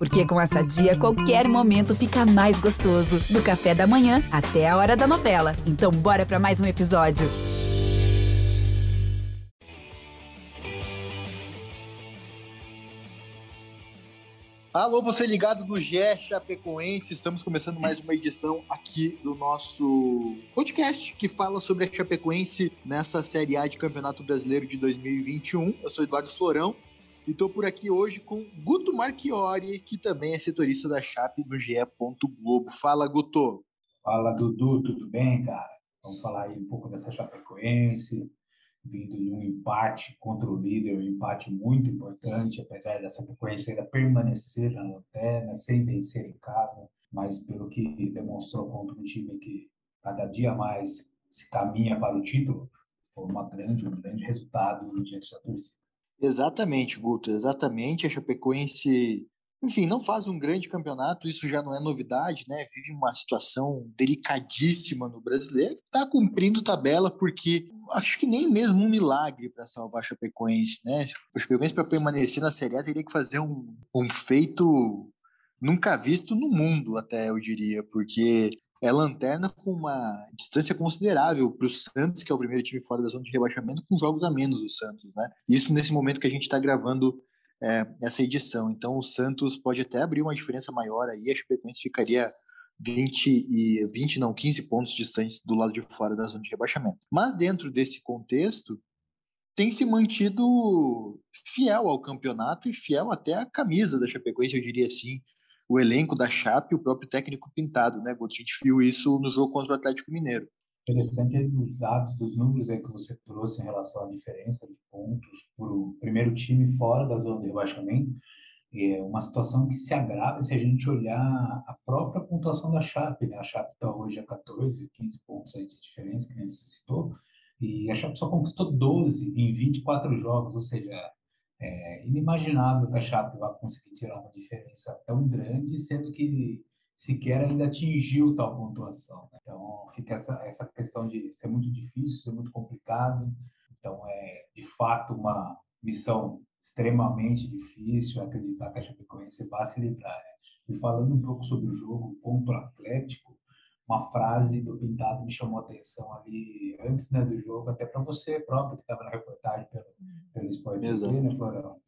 Porque com essa dia, qualquer momento fica mais gostoso. Do café da manhã até a hora da novela. Então, bora para mais um episódio. Alô, você ligado no GE Chapecoense. Estamos começando mais uma edição aqui do nosso podcast que fala sobre a Chapecoense nessa Série A de Campeonato Brasileiro de 2021. Eu sou Eduardo Florão e estou por aqui hoje com Guto Marchiori, que também é setorista da Chape no GE. Globo. Fala, Guto. Fala, Dudu, tudo bem, cara? Vamos falar aí um pouco dessa Chapecoense, vindo de um empate contra o líder, um empate muito importante, apesar dessa Chapecoense ainda permanecer na lanterna, sem vencer em casa, mas pelo que demonstrou contra um time que cada dia mais se caminha para o título, foi uma grande, um grande resultado diante da torcida. Exatamente, Guto, exatamente. A Chapecoense, enfim, não faz um grande campeonato, isso já não é novidade, né? Vive uma situação delicadíssima no brasileiro. Está cumprindo tabela porque acho que nem mesmo um milagre para salvar a Chapecoense, né? A Chapecoense para permanecer na Série A teria que fazer um, um feito nunca visto no mundo, até eu diria, porque é lanterna com uma distância considerável para o Santos, que é o primeiro time fora da zona de rebaixamento, com jogos a menos do Santos, né? Isso nesse momento que a gente está gravando é, essa edição. Então o Santos pode até abrir uma diferença maior aí, a Chapecoense ficaria 20 e 20 não, 15 pontos distantes do lado de fora da zona de rebaixamento. Mas dentro desse contexto, tem se mantido fiel ao campeonato e fiel até à camisa da Chapecoense, eu diria assim o elenco da Chape o próprio técnico pintado, né, Guto? A gente viu isso no jogo contra o Atlético Mineiro. Interessante os dados dos números aí que você trouxe em relação à diferença de pontos para o primeiro time fora da zona de rebaixamento. É uma situação que se agrava se a gente olhar a própria pontuação da Chape. Né? A Chape está hoje a 14, 15 pontos aí de diferença, que a gente citou, e a Chape só conquistou 12 em 24 jogos, ou seja, é inimaginável que a Chape vá conseguir tirar uma diferença tão grande, sendo que sequer ainda atingiu tal pontuação. Né? Então, fica essa, essa questão de ser muito difícil, ser muito complicado. Então, é de fato uma missão extremamente difícil acreditar que a Chapecoense vai se livrar. Né? E falando um pouco sobre o jogo contra o Atlético, uma frase do Pintado me chamou a atenção ali antes né, do jogo, até para você próprio que estava na reportagem pelo, pelo Sport TV, né, Florão?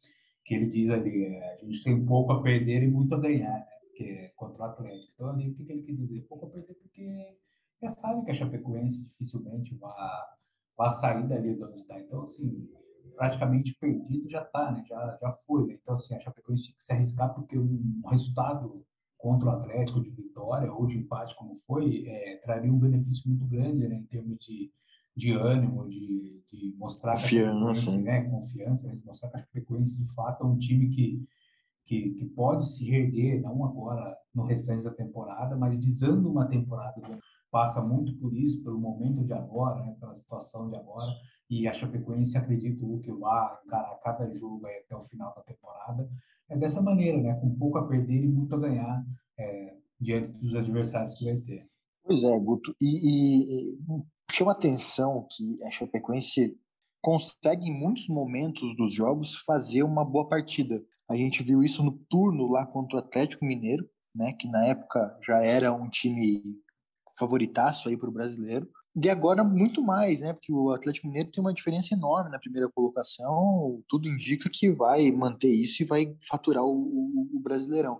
Que ele diz ali, é, a gente tem pouco a perder e muito a ganhar, né? Que é contra o Atlético. Então ali, o que, que ele quis dizer? Pouco a perder porque já sabe que a Chapecoense dificilmente vai, vai sair dali de onde está. Então, assim, praticamente perdido já está, né? Já, já foi, né? Então, assim, a Chapecoense tinha que se arriscar porque um resultado contra o Atlético de vitória ou de empate, como foi, é, traria um benefício muito grande né, em termos de, de ânimo, de, de mostrar confiança, a né, confiança, né, de mostrar que a Chapecoense de fato é um time que, que, que pode se reerguer, não agora no restante da temporada, mas visando uma temporada passa muito por isso, pelo momento de agora, né, pela situação de agora, e a Chapecoense, acredito que vai encarar cada jogo até o final da temporada, é dessa maneira, né? Com pouco a perder e muito a ganhar é, diante dos adversários que vai ter. Pois é, Guto. E, e, e chama atenção que a Chapecoense consegue em muitos momentos dos jogos fazer uma boa partida. A gente viu isso no turno lá contra o Atlético Mineiro, né? Que na época já era um time favoritaço aí para o brasileiro. E agora muito mais, né? Porque o Atlético Mineiro tem uma diferença enorme na primeira colocação. Tudo indica que vai manter isso e vai faturar o, o, o Brasileirão.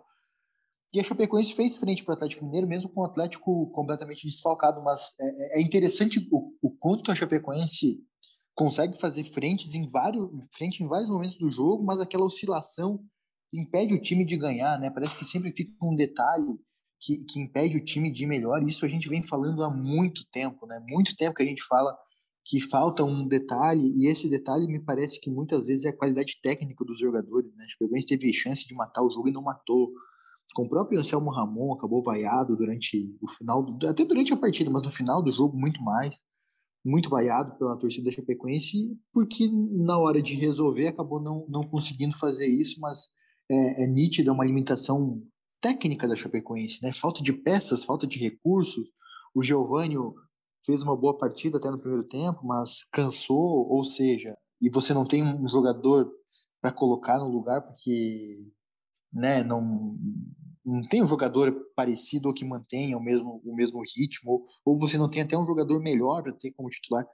E a Chapecoense fez frente para o Atlético Mineiro, mesmo com o Atlético completamente desfalcado. Mas é, é interessante o, o quanto a Chapecoense consegue fazer frentes em vários, frente em vários momentos do jogo, mas aquela oscilação impede o time de ganhar, né? Parece que sempre fica um detalhe que, que impede o time de ir melhor. Isso a gente vem falando há muito tempo, né? Muito tempo que a gente fala que falta um detalhe, e esse detalhe me parece que muitas vezes é a qualidade técnica dos jogadores, né? O Goiás teve chance de matar o jogo e não matou. Com o próprio Anselmo Ramon, acabou vaiado durante o final, do, até durante a partida, mas no final do jogo muito mais, muito vaiado pela torcida da Chapecoense, porque na hora de resolver acabou não, não conseguindo fazer isso, mas é, é nítida uma limitação técnica da Chapecoense, né? Falta de peças, falta de recursos. O Giovanni fez uma boa partida até no primeiro tempo, mas cansou, ou seja, e você não tem um jogador para colocar no lugar porque né? Não, não tem um jogador parecido ou que mantenha o mesmo, o mesmo ritmo, ou, você não tem até um jogador melhor para ter como titular.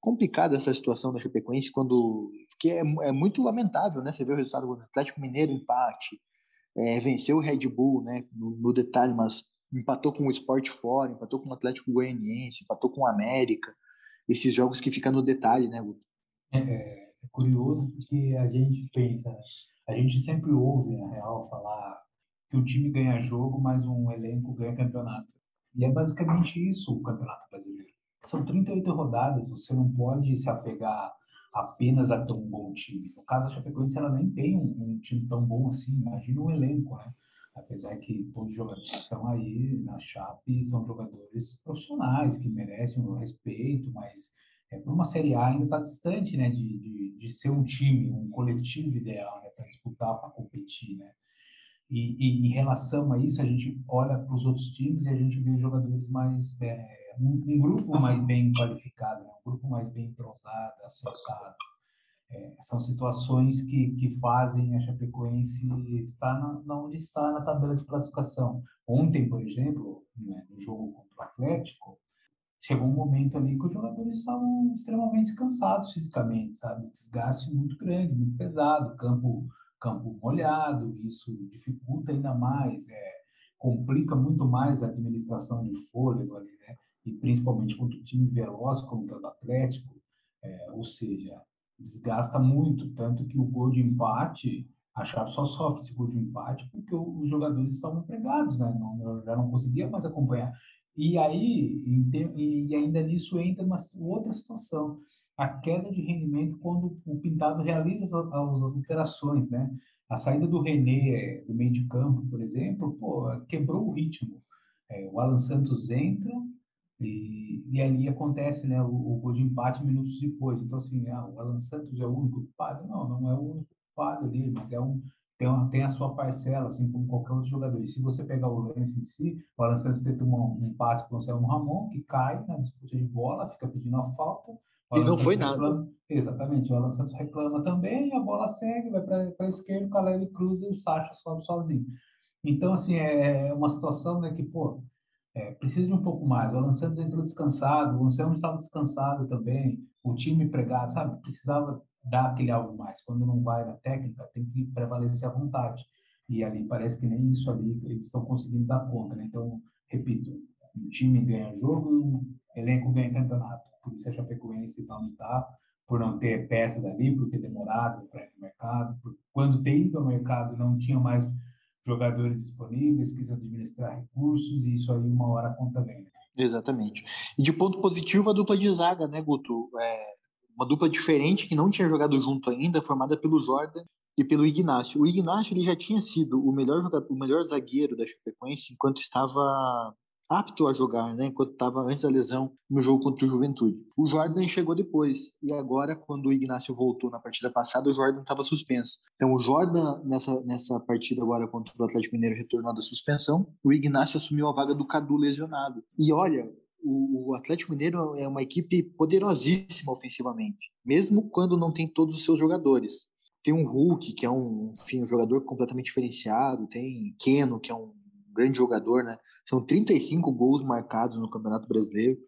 Complicada essa situação da Chapecoense quando. Porque é, é muito lamentável, né? Você vê o resultado do Atlético Mineiro, empate, é, venceu o Red Bull, né? No, no, detalhe, mas empatou com o Sport Fora, empatou com o Atlético Goianiense, empatou com o América. Esses jogos que ficam no detalhe, né, Guto? É, é, é curioso porque a gente pensa, né? a gente sempre ouve, na real, falar que o time ganha jogo, mas um elenco ganha campeonato. E é basicamente isso o Campeonato Brasileiro. São 38 rodadas, você não pode se apegar apenas a ter um bom time. No caso da Chapecoense, ela nem tem um, um, time tão bom assim, imagina um elenco, né? Apesar que todos os jogadores que estão aí na Chape são jogadores profissionais, que merecem o respeito, mas é, para uma Série A ainda está distante, né, de, de, de, ser um time, um coletivo ideal, né, para disputar, para competir, né. E, e, em relação a isso, a gente olha para os outros times e a gente vê jogadores mais é, um, um, grupo mais bem qualificado, né? um grupo mais bem entrosado, acertado. É, são situações que, que fazem a Chapecoense estar na, na, onde está na tabela de classificação. Ontem, por exemplo, né, no jogo contra o Atlético, chegou um momento ali que os jogadores estavam extremamente cansados fisicamente, sabe? Desgaste muito grande, muito pesado, campo campo molhado, isso dificulta ainda mais, é, complica muito mais a administração de fôlego ali, né? e principalmente contra o time veloz como o do Atlético, é, ou seja, desgasta muito, tanto que o gol de empate, a Chape só sofre esse gol de empate porque os jogadores estavam empregados, né? Não, já não conseguia mais acompanhar. E aí, e ainda nisso entra uma outra situação, a queda de rendimento quando o Pintado realiza as, as alterações, né? A saída do René do meio de campo, por exemplo, pô, quebrou o ritmo. É, o Alan Santos entra, e, e ali acontece né, o, o gol de empate minutos depois. Então, assim, ah, o Alan Santos é o único culpado? Não, não é o único culpado ali, mas é um, tem, uma, tem a sua parcela, assim como qualquer outro jogador. E se você pegar o lance em si, o Alan Santos tenta um, um passe para o Anselmo Ramon, que cai na disputa de bola, fica pedindo a falta. E não foi reclama, nada. Exatamente, o Alan Santos reclama também, a bola segue, vai para a esquerda, o Caleb cruza e o Sacha sobe sozinho. Então, assim, é, é uma situação né, que, pô, é, precisa de um pouco mais. O Alan Santos entrou descansado, o Anselmo estava descansado também, o time empregado, sabe? Precisava dar aquele algo mais. Quando não vai na técnica, tem que prevalecer a vontade. E ali parece que nem isso ali eles estão conseguindo dar conta, né? Então, repito, o time ganha jogo, o elenco ganha campeonato. Por isso a Chapecoense está onde está, por não ter peça dali, por ter demorado para ir no mercado, por quando tem ido ao mercado não tinha mais jogadores disponíveis, quis administrar recursos, e isso aí uma hora conta bem. Né? Exatamente. E de ponto positivo, a dupla de zaga, né, Guto? É uma dupla diferente que não tinha jogado junto ainda, formada pelo Jordan e pelo Ignacio. O Ignacio ele já tinha sido o melhor jogador, o melhor zagueiro da Chapecoense enquanto estava apto a jogar, né, enquanto estava antes da lesão no jogo contra o Juventude. O Jordan chegou depois, e agora, quando o Ignacio voltou na partida passada, o Jordan estava suspenso. Então, o Jordan, nessa, nessa partida agora contra o Atlético Mineiro, retornou da suspensão, o Ignacio assumiu a vaga do Cadu lesionado. E olha, o, Atlético Mineiro é uma equipe poderosíssima ofensivamente, mesmo quando não tem todos os seus jogadores. Tem um Hulk, que é um, enfim, um jogador completamente diferenciado, tem Keno, que é um grande jogador, né? São 35 gols marcados no Campeonato Brasileiro.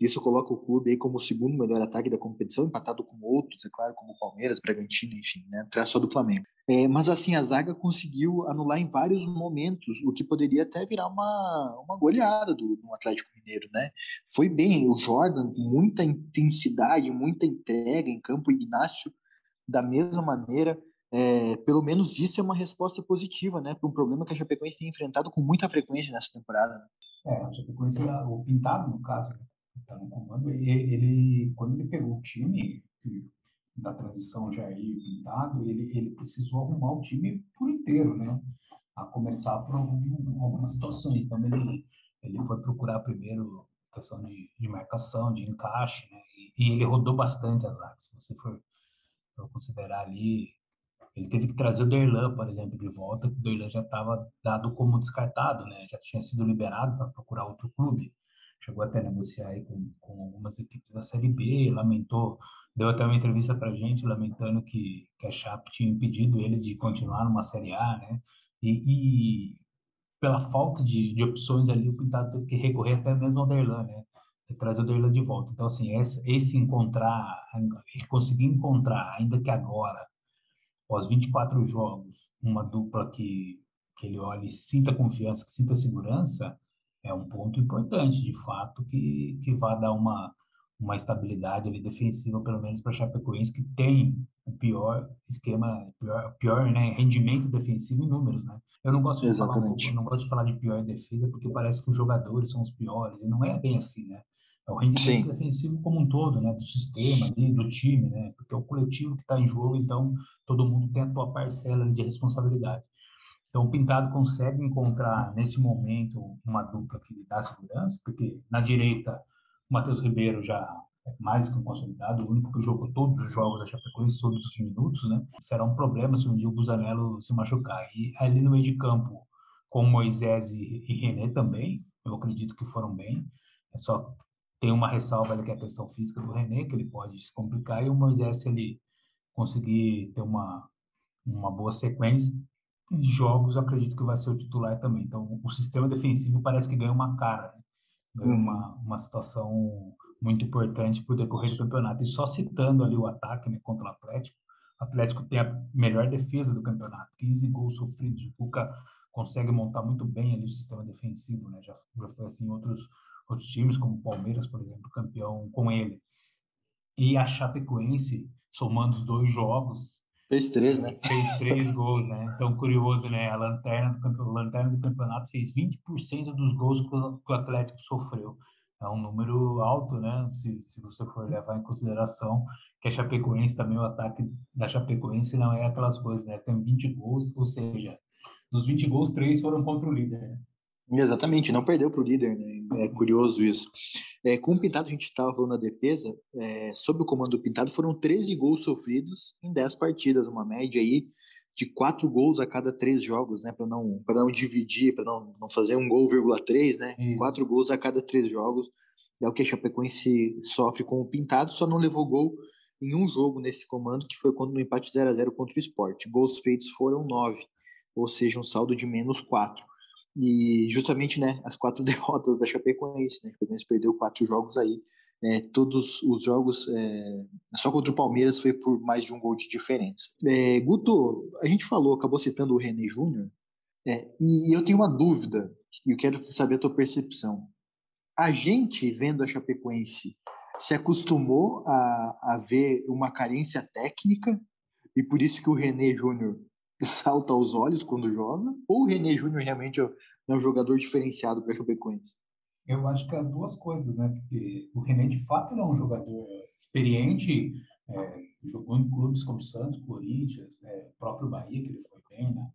Isso coloca o clube aí como o segundo melhor ataque da competição, empatado com outros, é claro, como Palmeiras, Bragantino, enfim, né? Atrás só do Flamengo. É, mas assim, a zaga conseguiu anular em vários momentos, o que poderia até virar uma, uma goleada do, do Atlético Mineiro, né? Foi bem, o Jordan, muita intensidade, muita entrega em campo, Ignacio da mesma maneira. É, pelo menos isso é uma resposta positiva, né, para um problema que a Chapecoense tem enfrentado com muita frequência nessa temporada. Né? É, a Chapecoense, o Pintado, no caso, está no comando, ele, quando ele pegou o time da transição Jair Pintado, ele, ele precisou arrumar o time por inteiro, né, a começar por algum, algumas situações. Então, ele, ele foi procurar primeiro questão de, de marcação, de encaixe, né, e, e ele rodou bastante as áreas. Se você for, for considerar ali, ele teve que trazer o Derlan, por exemplo, de volta, o Derlan já estava dado como descartado, né? Já tinha sido liberado para procurar outro clube. Chegou até a negociar aí com, com algumas equipes da Série B, lamentou, deu até uma entrevista para gente, lamentando que, que a Chape tinha impedido ele de continuar numa Série A, né? E, e pela falta de, de opções ali, o Pintado teve que recorrer até mesmo ao Derlan, né? E trazer o Derlan de volta. Então, assim, esse, esse encontrar, conseguir encontrar, ainda que agora, após 24 jogos, uma dupla que, que ele olhe, sinta confiança, que sinta segurança, é um ponto importante, de fato, que, que vai dar uma, uma estabilidade ali defensiva, pelo menos para a Chapecoense, que tem o pior esquema, pior, pior né, rendimento defensivo em números, né? Eu não gosto de Exatamente. falar, eu não gosto de falar de pior defesa, porque parece que os jogadores são os piores, e não é bem assim, né? É o rendimento Sim. defensivo como um todo, né? Do sistema ali, do time, né? Porque é o coletivo que está em jogo, então todo mundo tem a sua parcela de responsabilidade. Então o Pintado consegue encontrar nesse momento uma dupla que lhe dá segurança, porque na direita o Matheus Ribeiro já é mais que um consolidado, o único que jogou todos os jogos da Chapecoense, todos os minutos, né? Será um problema se um dia o Busanello se machucar. E ali no meio de campo, com Moisés e, e René também, eu acredito que foram bem. É só tem uma ressalva ali que é a questão física do René, que ele pode se complicar, e o Moisés, se ele conseguir ter uma, uma boa sequência de jogos, acredito que vai ser o titular também. Então, o sistema defensivo parece que ganha uma cara, né? ganha uhum. uma, uma situação muito importante para o decorrer do campeonato. E só citando ali o ataque né, contra o Atlético, o Atlético tem a melhor defesa do campeonato, 15 gols sofridos. O Cuca consegue montar muito bem ali o sistema defensivo, né? Já, já foi assim em outros outros times, como o Palmeiras, por exemplo, campeão com ele. E a Chapecoense, somando os dois jogos, fez três, né? Fez três gols, né? Então, curioso, né? A lanterna do, campeonato, lanterna do campeonato fez 20% dos gols que o Atlético sofreu. É um número alto, né? Se, se você for levar em consideração que a Chapecoense também, o ataque da Chapecoense não é aquelas coisas, né? Tem 20 gols, ou seja, dos 20 gols, três foram contra o líder, né? Exatamente, não perdeu para o líder, né? É curioso isso. É, com o Pintado, a gente estava falando na defesa, é, sob o comando do Pintado, foram 13 gols sofridos em 10 partidas, uma média aí de 4 gols a cada 3 jogos, né? Para não, não dividir, para não, não fazer um gol, vírgula 3, né? Isso. 4 gols a cada 3 jogos. É o que a Chapecoense sofre com o Pintado, só não levou gol em um jogo nesse comando, que foi quando no empate 0 a 0 contra o Sport. Gols feitos foram 9, ou seja, um saldo de menos 4. E justamente, né, as quatro derrotas da Chapecoense, né? A Chapecoense perdeu quatro jogos aí. É, todos os jogos, é, só contra o Palmeiras foi por mais de um gol de diferença. É, Guto, a gente falou, acabou citando o René Júnior, é, e eu tenho uma dúvida, e eu quero saber a tua percepção. A gente, vendo a Chapecoense, se acostumou a, a ver uma carência técnica, e por isso que o René Júnior salta aos olhos quando joga? Ou o René Júnior realmente é um jogador diferenciado para a Chapecoense? Eu acho que as duas coisas, né? Porque o René, de fato, é um jogador experiente, é, jogou em clubes como Santos, Corinthians, é, próprio Bahia, que ele foi bem na,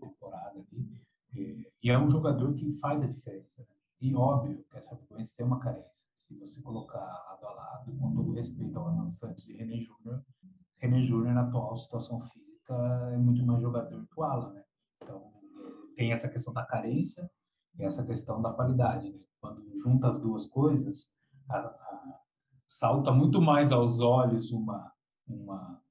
temporada ali. E, e, é um jogador que faz a diferença. Né? E óbvio que a Chapecoense tem uma carência. Se você colocar lado a lado, com todo respeito ao Alan Santos e René Júnior, René Júnior, na atual situação física, é muito mais jogador que o Alan, né? Então, tem essa questão da carência e essa questão da qualidade, né? Quando junta as duas coisas, a, a, salta muito mais aos olhos uma, uma,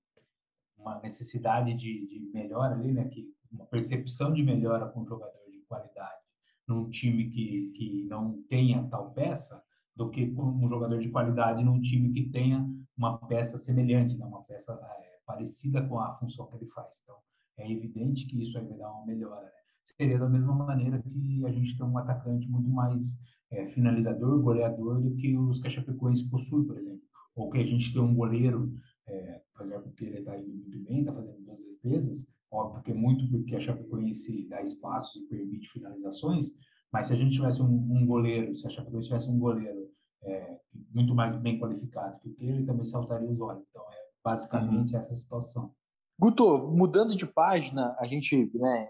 uma necessidade de, de melhora ali, né? Que, uma percepção de melhora com um jogador de qualidade num time que, que não tenha tal peça do que um jogador de qualidade num time que tenha uma peça semelhante, né? uma peça é, parecida com a função que ele faz. Então, é evidente que isso aí vai dar uma melhora. Né? Seria da mesma maneira que a gente tem um atacante muito mais é, finalizador, goleador, do que os que a Chapecoense possui, por exemplo. Ou que a gente tem um goleiro, é, por exemplo, que ele está indo muito bem, está fazendo duas defesas, óbvio que é muito porque a Chapecoense dá espaços e permite finalizações, mas se a gente tivesse um, um goleiro, se a Chapecoense tivesse um goleiro é, muito mais bem qualificado que ele, também saltaria os olhos. Então, basicamente uhum. essa situação. Guto, mudando de página, a gente, né,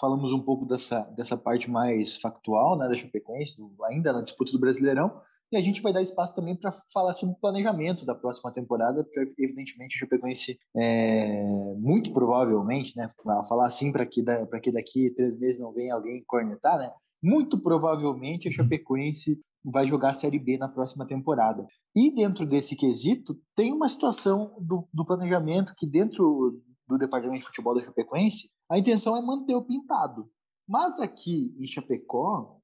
falamos um pouco dessa, dessa parte mais factual, né, da Chapecoense, do, ainda na disputa do Brasileirão, e a gente vai dar espaço também para falar sobre o planejamento da próxima temporada, porque evidentemente o Chapecoense, é, muito provavelmente, né, falar assim para que, da, que daqui três meses não venha alguém cornetar, né, muito provavelmente a Chapecoense vai jogar a Série B na próxima temporada. E dentro desse quesito, tem uma situação do, do planejamento que dentro do departamento de futebol da Chapecoense, a intenção é manter o pintado. Mas aqui em Chapecó,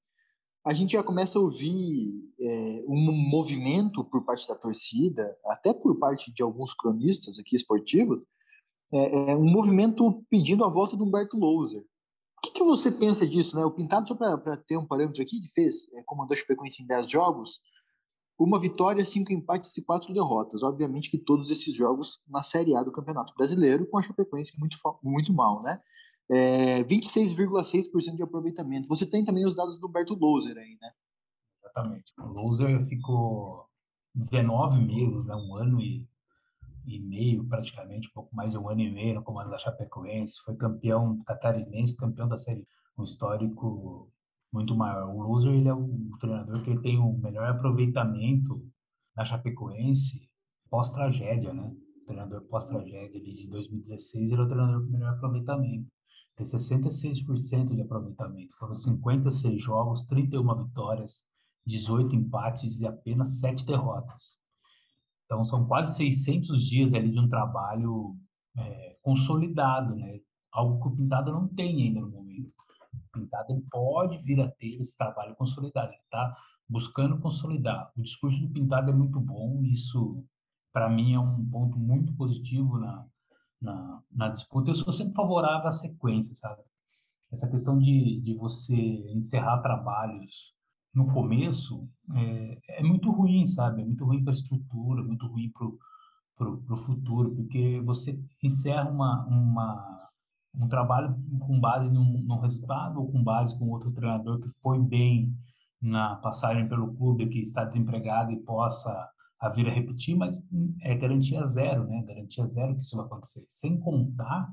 a gente já começa a ouvir é, um movimento por parte da torcida, até por parte de alguns cronistas aqui esportivos, é, é um movimento pedindo a volta do Humberto Louser. Que, que você pensa disso? Né? O Pintado, só para ter um parâmetro aqui, que fez, é, comandou a Chapecoense em 10 jogos, uma vitória, cinco empates e quatro derrotas. Obviamente que todos esses jogos na Série A do Campeonato Brasileiro, com a Chapecoense muito, muito mal, né? é, 26,6% de aproveitamento. Você tem também os dados do Humberto Loser aí, né? Exatamente. O Loser ficou 19 meses, né? um ano e, e meio, praticamente, um pouco mais de um ano e meio no comando da Chapecoense. Foi campeão catarinense, campeão da Série um histórico muito maior. O Loser ele é o treinador que tem o melhor aproveitamento na Chapecoense pós-tragédia, né? O treinador pós-tragédia de 2016, ele é o treinador com melhor aproveitamento tem 66% de aproveitamento. Foram 56 jogos, 31 vitórias, 18 empates e apenas 7 derrotas. Então, são quase 600 dias ali de um trabalho é, consolidado, né? Algo que o Pintado não tem ainda no momento. O Pintado pode vir a ter esse trabalho consolidado. Ele está buscando consolidar. O discurso do Pintado é muito bom. Isso, para mim, é um ponto muito positivo na, na, na disputa. Eu sou sempre favorável à sequência, sabe? Essa questão de, de você encerrar trabalhos no começo é, é muito ruim, sabe? É muito ruim para a estrutura, muito ruim para o futuro, porque você encerra uma, uma, um trabalho com base num, num resultado ou com base com outro treinador que foi bem na passagem pelo clube, que está desempregado e possa a vir a repetir, mas é garantia zero, né? Garantia zero que isso vai acontecer. Sem contar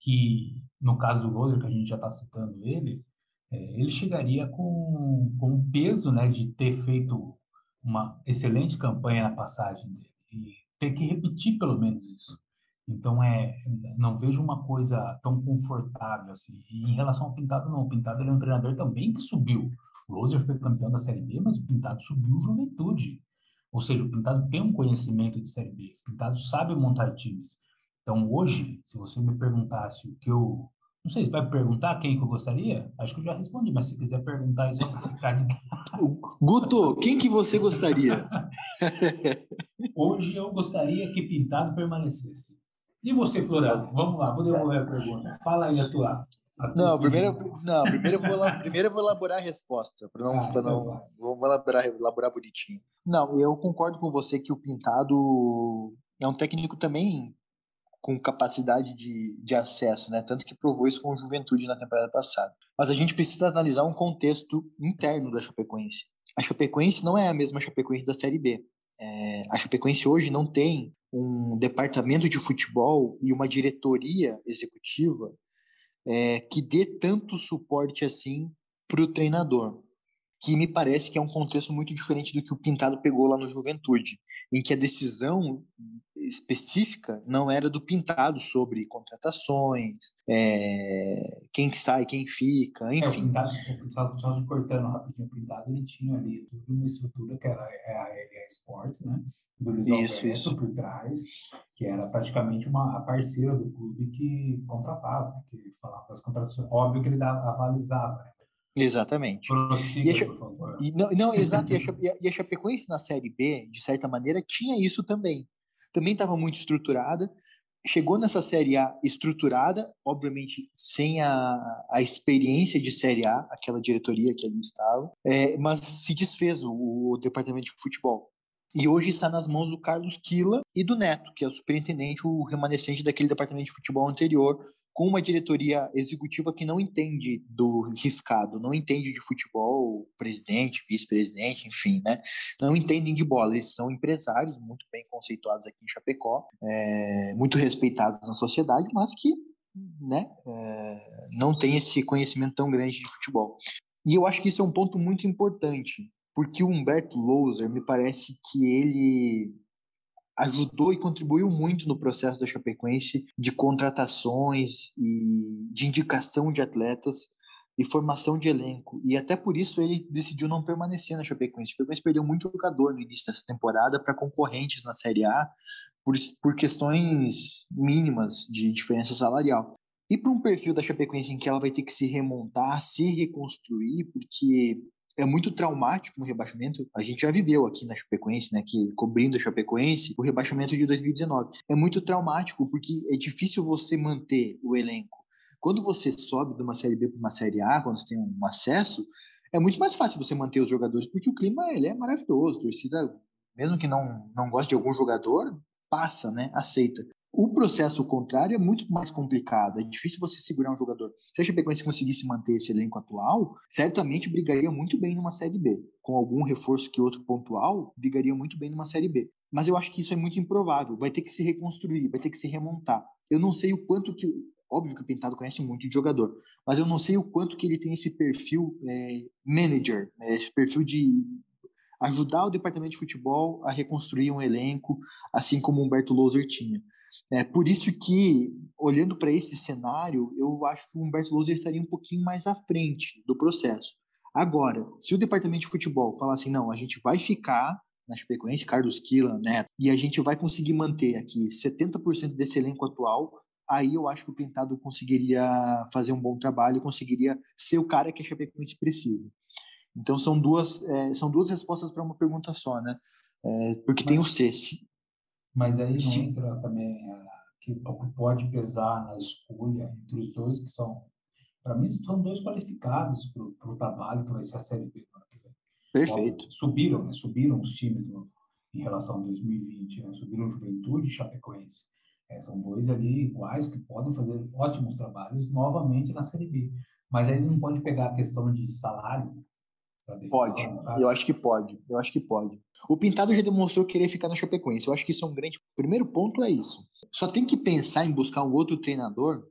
que, no caso do Loder, que a gente já está citando ele, ele chegaria com, com o peso né, de ter feito uma excelente campanha na passagem dele e ter que repetir pelo menos isso. Então, é, não vejo uma coisa tão confortável assim. E em relação ao Pintado, não. O Pintado ele é um treinador também que subiu. O Loser foi campeão da Série B, mas o Pintado subiu o Juventude. Ou seja, o Pintado tem um conhecimento de Série B. O Pintado sabe montar times. Então, hoje, se você me perguntasse o que eu. Não sei, se vai perguntar quem que eu gostaria? Acho que eu já respondi, mas se quiser perguntar isso, eu vou ficar de. Guto, quem que você gostaria? hoje eu gostaria que Pintado permanecesse. E você, Florado? Vamos lá, vou devolver a pergunta. Fala aí a tua. Não, primeiro, não primeiro, eu vou, primeiro eu vou elaborar a resposta, para não, ah, pra não então vou elaborar, elaborar bonitinho. Não, eu concordo com você que o Pintado é um técnico também com capacidade de, de acesso, né? Tanto que provou isso com o Juventude na temporada passada. Mas a gente precisa analisar um contexto interno da Chapecoense. A Chapecoense não é a mesma Chapecoense da Série B. É, a Chapecoense hoje não tem um departamento de futebol e uma diretoria executiva é, que dê tanto suporte assim para o treinador, que me parece que é um contexto muito diferente do que o Pintado pegou lá no Juventude, em que a decisão específica não era do Pintado sobre contratações, é, quem sai, quem fica, enfim. É, o Pintado, só, só cortando rapidinho, o Pintado ele tinha ali toda uma estrutura que era a LA Sports, né? do Luiz isso, Alberto isso. por trás, que era praticamente uma a parceira do clube que contratava, que falava das contratações. Óbvio que ele dava, avalizava, né? Exatamente. Prossiga, e a, por favor. E, não, não, exato. E a, e a Chapecoense na Série B, de certa maneira, tinha isso também. Também estava muito estruturada. Chegou nessa Série A estruturada, obviamente sem a, a experiência de Série A, aquela diretoria que ali estava, é, mas se desfez o, o departamento de futebol. E hoje está nas mãos do Carlos Quila e do Neto, que é o superintendente, o remanescente daquele departamento de futebol anterior, com uma diretoria executiva que não entende do riscado, não entende de futebol, presidente, vice-presidente, enfim, né? Não entendem de bola. Eles são empresários muito bem conceituados aqui em Chapecó, é, muito respeitados na sociedade, mas que né, é, não tem esse conhecimento tão grande de futebol. E eu acho que isso é um ponto muito importante, porque o Humberto Louser me parece que ele ajudou e contribuiu muito no processo da Chapecoense de contratações e de indicação de atletas e formação de elenco. E até por isso ele decidiu não permanecer na Chapecoense. A Chapecoense perdeu muito jogador no início dessa temporada para concorrentes na Série A, por, por questões mínimas de diferença salarial. E para um perfil da Chapecoense em que ela vai ter que se remontar, se reconstruir, porque é muito traumático um rebaixamento. A gente já viveu aqui na Chapecoense, né, que cobrindo a Chapecoense, o rebaixamento de 2019. É muito traumático porque é difícil você manter o elenco. Quando você sobe de uma série B para uma série A, quando você tem um acesso, é muito mais fácil você manter os jogadores porque o clima ele é maravilhoso. A torcida, mesmo que não não goste de algum jogador, passa, né, aceita. O processo contrário é muito mais complicado, é difícil você segurar um jogador. Se a Chapecoense conseguisse manter esse elenco atual, certamente brigaria muito bem numa Série B. Com algum reforço que outro pontual, brigaria muito bem numa Série B. Mas eu acho que isso é muito improvável, vai ter que se reconstruir, vai ter que se remontar. Eu não sei o quanto que... Óbvio que o Pintado conhece muito de jogador, mas eu não sei o quanto que ele tem esse perfil é, manager, é, esse perfil de ajudar o departamento de futebol a reconstruir um elenco, assim como Humberto Loser tinha. É por isso que, olhando para esse cenário, eu acho que o Humberto Louser estaria um pouquinho mais à frente do processo. Agora, se o departamento de futebol falar assim, não, a gente vai ficar na Chapecoense, Carlos Quila, né, e a gente vai conseguir manter aqui 70% desse elenco atual, aí eu acho que o Pintado conseguiria fazer um bom trabalho, conseguiria ser o cara que a Chapecoense precisa. Então são duas, é, são duas respostas para uma pergunta só, né? É, porque Mas... tem o C. Mas aí não entra também a, que pode pesar na escolha entre os dois, que são, para mim, são dois qualificados para o trabalho que vai ser a Série B no ano que vem. Perfeito. Ó, subiram, né? Subiram os times no, em relação a 2020, né? Subiram Juventude e Chapecoense. É, são dois ali iguais que podem fazer ótimos trabalhos novamente na Série B. Mas aí não pode pegar a questão de salário. Pode, eu acho que pode, eu acho que pode. O Pintado já demonstrou querer ficar na Chapecoense. Eu acho que isso é um grande. Primeiro ponto é isso. Só tem que pensar em buscar um outro treinador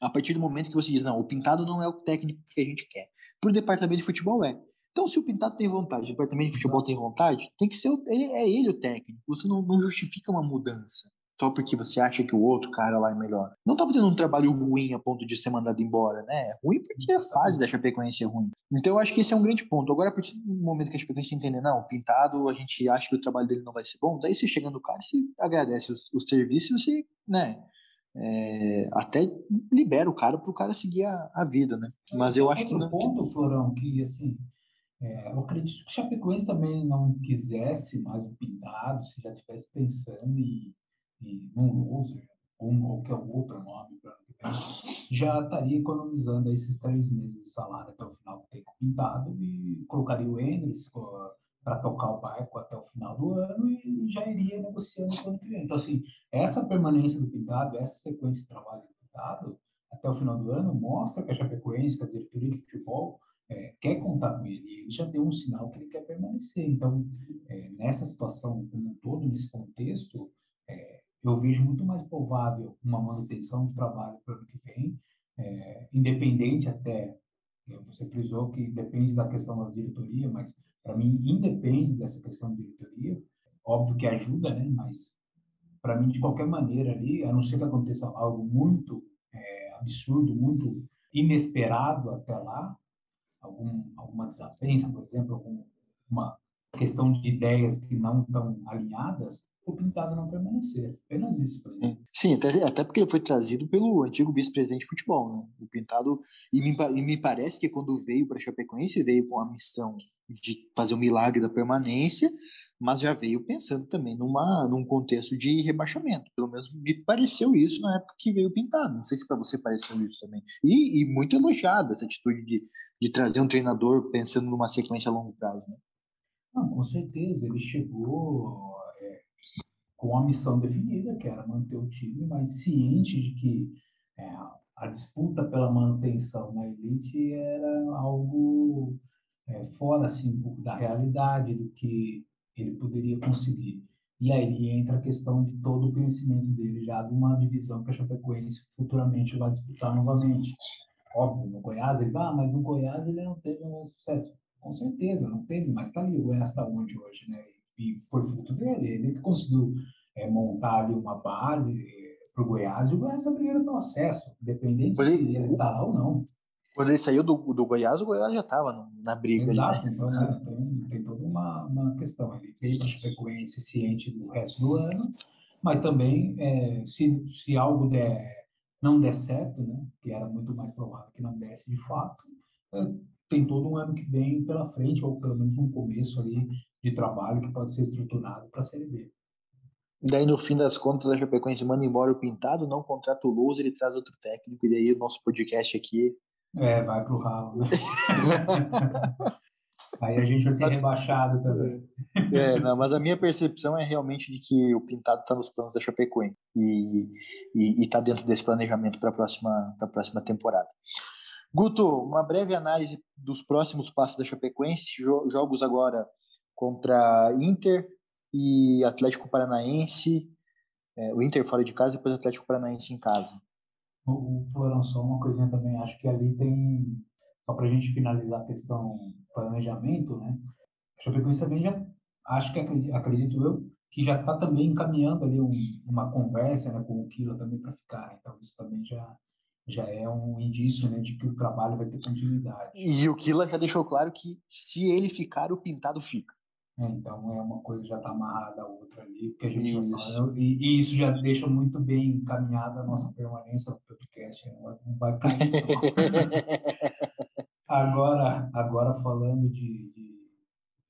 a partir do momento que você diz: não, o Pintado não é o técnico que a gente quer. Para o departamento de futebol é. Então, se o Pintado tem vontade, o departamento de futebol tem vontade, tem que ser. é ele o técnico. Você não, não justifica uma mudança só porque você acha que o outro cara lá é melhor. Não tá fazendo um trabalho ruim a ponto de ser mandado embora, né? É ruim porque a fase da Chapecoense é ruim. Então eu acho que esse é um grande ponto. Agora, a partir do momento que a Chapecoense entender, não, pintado, a gente acha que o trabalho dele não vai ser bom, daí você chega no cara, você agradece o, o serviço e você, né, é, até libera o cara para o cara seguir a, a, vida, né? Mas eu acho que não. ponto, Florão, que assim, é, eu acredito que o Chapecoense também não quisesse mais o pintado, se já estivesse pensando em e loser ou qualquer outro nome já estaria economizando esses três meses de salário até o final do tempo pintado e colocaria o Endres para tocar o barco até o final do ano e já iria negociando o ano que vem. Então, assim, essa permanência do pintado, essa sequência de trabalho do pintado até o final do ano mostra que a Chapecoense, que a diretoria de futebol, é, quer contar com ele. Ele já deu um sinal que ele quer permanecer. Então, é, nessa situação como um todo, nesse contexto, eu vejo muito mais provável uma manutenção do trabalho para o ano que vem, é, independente até, é, você frisou que depende da questão da diretoria, mas para mim independe dessa questão de diretoria, óbvio que ajuda, né, mas para mim de qualquer maneira ali, a não ser que aconteça algo muito é, absurdo, muito inesperado até lá, algum, alguma desavença, por exemplo, alguma questão de ideias que não estão alinhadas, o Pintado não permanecer. É apenas isso para mim. Sim, até, até porque ele foi trazido pelo antigo vice-presidente de futebol, né? O Pintado, e me, e me parece que quando veio para a Chapecoense, veio com a missão de fazer o milagre da permanência, mas já veio pensando também numa, num contexto de rebaixamento. Pelo menos me pareceu isso na época que veio pintado. Não sei se para você pareceu isso também. E, e muito elogiada essa atitude de, de trazer um treinador pensando numa sequência a longo prazo. Né? Não, com certeza. Ele chegou com a missão definida, que era manter o time, mas ciente de que é, a disputa pela manutenção na elite era algo é, fora assim, da realidade do que ele poderia conseguir. E aí entra a questão de todo o conhecimento dele já de uma divisão que a Chapecoense futuramente vai disputar novamente. Óbvio, no Goiás ele vai, ah, mas no Goiás ele não teve um sucesso. Com certeza, não teve, mas está ali, o Goiás está onde hoje, né? E foi fruto dele. Ele que conseguiu é, montar ali uma base é, para o Goiás, e o Goiás está brigando pelo acesso, independente se ele está lá ou não. Quando ele saiu do, do Goiás, o Goiás já estava na briga. Exato, ali, né? então né, tem, tem toda uma, uma questão. Ele teve uma frequência ciente do resto do ano, Mas também, é, se, se algo der, não der certo, né, que era muito mais provável que não desse de fato, é, tem todo um ano que vem pela frente, ou pelo menos um começo ali de trabalho que pode ser estruturado para a Série B. Daí, no fim das contas, a Chapecoense manda embora o Pintado, não contrata o Lousa, ele traz outro técnico, e daí o nosso podcast aqui... É, vai pro ralo, né? Aí a gente vai ser mas, rebaixado também. É, não, mas a minha percepção é realmente de que o Pintado está nos planos da Chapecoense e está dentro desse planejamento para a próxima, próxima temporada. Guto, uma breve análise dos próximos passos da Chapecoense, jogos agora contra Inter e Atlético Paranaense, é, o Inter fora de casa e depois o Atlético Paranaense em casa. O, o Florão, só uma coisinha também, acho que ali tem só para a gente finalizar a questão planejamento, né? A Chapecoense também já, acho que acredito eu, que já está também encaminhando ali um, uma conversa né, com o Kila também para ficar. Né? Então isso também já já é um indício né, de que o trabalho vai ter continuidade. E o Kila já deixou claro que se ele ficar, o pintado fica. É, então é uma coisa já está amarrada a outra ali, que a gente isso. e, e, isso já deixa muito bem encaminhada a nossa permanência no podcast. Né? Não vai cair. Agora, agora falando de, de,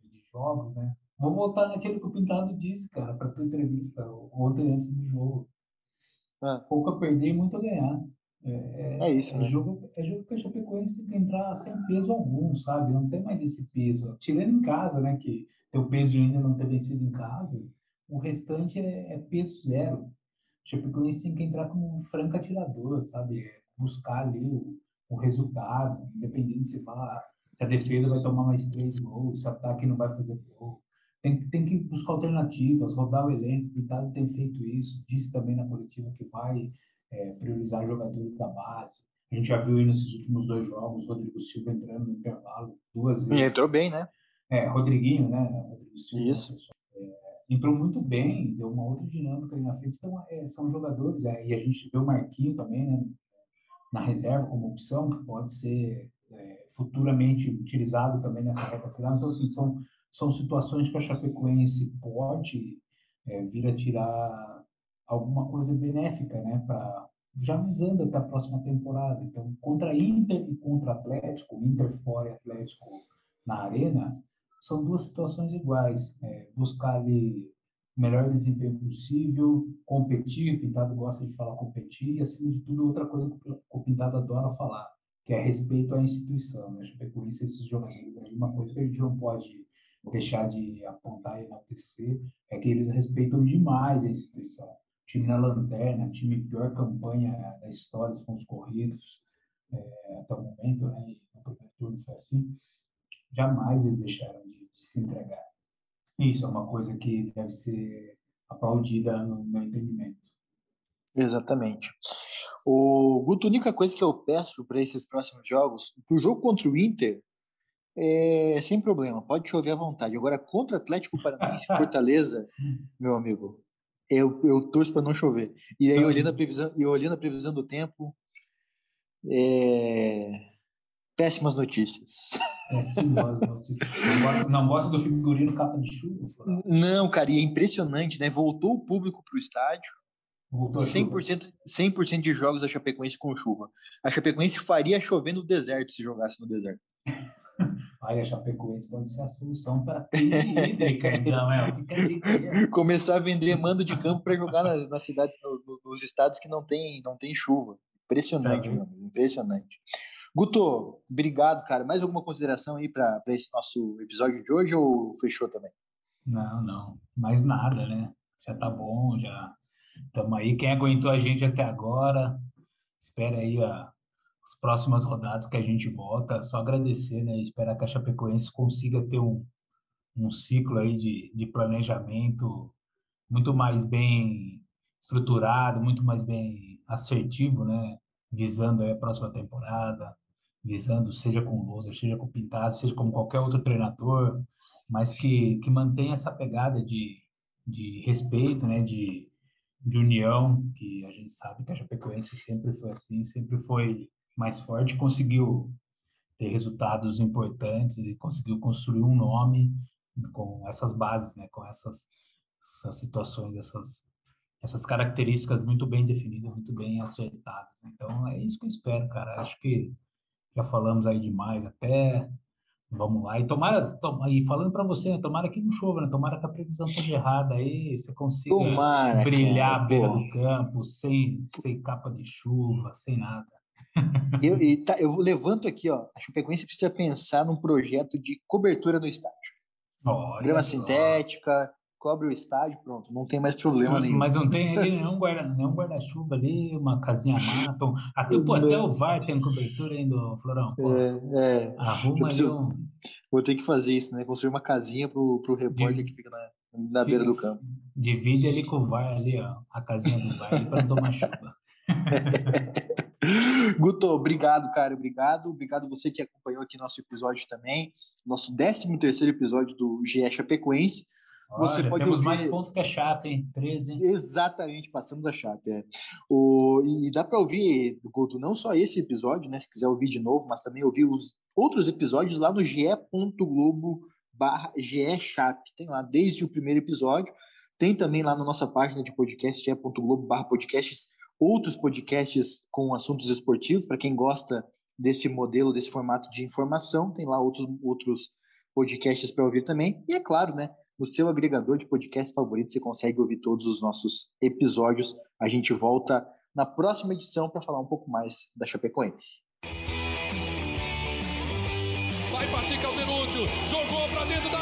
de, jogos, né? Vou voltar naquele que o Pintado disse, cara, para tua entrevista ontem antes do jogo. Ah. Pouco a perder e muito a ganhar. É, é, é isso, é né? Jogo, é jogo que a Chapecoense tem que entrar sem peso algum, sabe? Não tem mais esse peso. Tirando em casa, né? Que tem o peso ainda não ter vencido em casa, o restante é, é peso zero. Chapecoense tem que entrar como um franco atirador, sabe? É buscar ali o, o resultado, independente se, vai, se a defesa vai tomar mais três gols, se o ataque não vai fazer gol. Tem, tem que buscar alternativas, rodar o elenco. O Pintado tem feito isso, disse também na coletiva que vai é, priorizar jogadores da base. A gente já viu aí nesses últimos dois jogos, Rodrigo Silva entrando no intervalo duas vezes. E entrou bem, né? É, Rodriguinho, né? Rodrigo Silva. Isso. É, entrou muito bem, deu uma outra dinâmica ali na frente. Então, é, são jogadores, é, e a gente vê o Marquinho também, né? na reserva como opção, que pode ser é, futuramente utilizado também nessa reta final. Então, assim, são, são situações que a Chapecoense pode é, vir a tirar alguma coisa benéfica, né, para já visando até a próxima temporada. Então, contra Inter e contra Atlético, Inter fora e Atlético na arena, são duas situações iguais. É, buscar ali melhor desempenho possível, competir, o Pintado gosta de falar competir, e acima de tudo, outra coisa que o Pintado adora falar, que é respeito à instituição, né? Chapecoense, esses jogadores uma coisa que a gente não pode deixar de apontar e enaltecer, é que eles respeitam demais a instituição. Time na lanterna, time pior campanha da história, com os corridos, é, até o momento, né? No primeiro turno foi assim, jamais eles deixaram de, de se entregar. Isso é uma coisa que deve ser aplaudida no meu entendimento. Exatamente. O Guto, a única coisa que eu peço para esses próximos jogos, para o jogo contra o Inter, é sem problema, pode chover à vontade. Agora, contra Atlético Paranaense e Fortaleza, meu amigo, eu, eu torço para não chover. E aí, olhando a previsão, e olhando a previsão do tempo, é... péssimas notícias. Não gosta, do figurino capa de chuva? Não, cara, e é impressionante, né? Voltou o público para o estádio. Voltou 100%, 100% de jogos da Chapecoense com chuva. A Chapecoense faria chover no deserto se jogasse no deserto. Aí a Chapecoense pode ser a solução para a crise hídrica, então, é. Começar a vender mando de campo para jogar nas, nas cidades, no, nos estados que não tem, não tem chuva. Impressionante, meu amigo, impressionante. Guto, obrigado, cara. Mais alguma consideração aí para esse nosso episódio de hoje ou fechou também? Não, não. Mais nada, né? Já tá bom, já estamos aí. Quem aguentou a gente até agora, espera aí a, as próximas rodadas que a gente volta. Só agradecer, né? Esperar que a Chapecoense consiga ter um, um ciclo aí de, de planejamento muito mais bem estruturado, muito mais bem assertivo, né? Visando a próxima temporada, visando, seja com Lousa, seja com Pintado, seja com qualquer outro treinador, mas que, que mantenha essa pegada de, de respeito, né, de, de união, que a gente sabe que a Chapecoense sempre foi assim, sempre foi mais forte, conseguiu ter resultados importantes e conseguiu construir um nome com essas bases, né, com essas, essas situações, essas essas características muito bem definidas, muito bem acertadas. Então é isso que eu espero, cara. Acho que já falamos aí demais até. Vamos lá. E tomara, tom, e falando para você, né, tomara que não chova, né? Tomara que a previsão esteja errada aí, você consiga tomara, brilhar cara, à beira pô. do campo, sem, sem capa de chuva, sem nada. Eu, e tá, eu levanto aqui, ó. A Chapecoense precisa pensar num projeto de cobertura no estádio. Olha Grama só. sintética, cobre o estádio, pronto, não tem mais problema mas, nenhum. Mas não tem nenhum guarda-chuva guarda ali, uma casinha mata, até, pô, até o VAR tem cobertura ainda, Florão. Pô, é, é. Arruma ali um... Vou ter que fazer isso, né? Construir uma casinha pro, pro repórter que fica na, na beira do campo. Divide ali com o VAR ali, ó, a casinha do VAR para não tomar chuva. Guto, obrigado, cara, obrigado. Obrigado você que acompanhou aqui nosso episódio também, nosso 13 terceiro episódio do GE Chapecoense. Você Olha, pode temos ouvir... mais pontos que a Chape, hein? 13. Exatamente, passamos a Chape. É. O... E dá para ouvir, Guto, não só esse episódio, né? Se quiser ouvir de novo, mas também ouvir os outros episódios lá no ge.globo barra Chape. Tem lá desde o primeiro episódio. Tem também lá na nossa página de podcast, ge.globo barra podcasts, outros podcasts com assuntos esportivos, para quem gosta desse modelo, desse formato de informação. Tem lá outros, outros podcasts para ouvir também. E é claro, né? No seu agregador de podcast favorito, você consegue ouvir todos os nossos episódios. A gente volta na próxima edição para falar um pouco mais da Chapecoense. Vai partir Caldenúcio, jogou para dentro da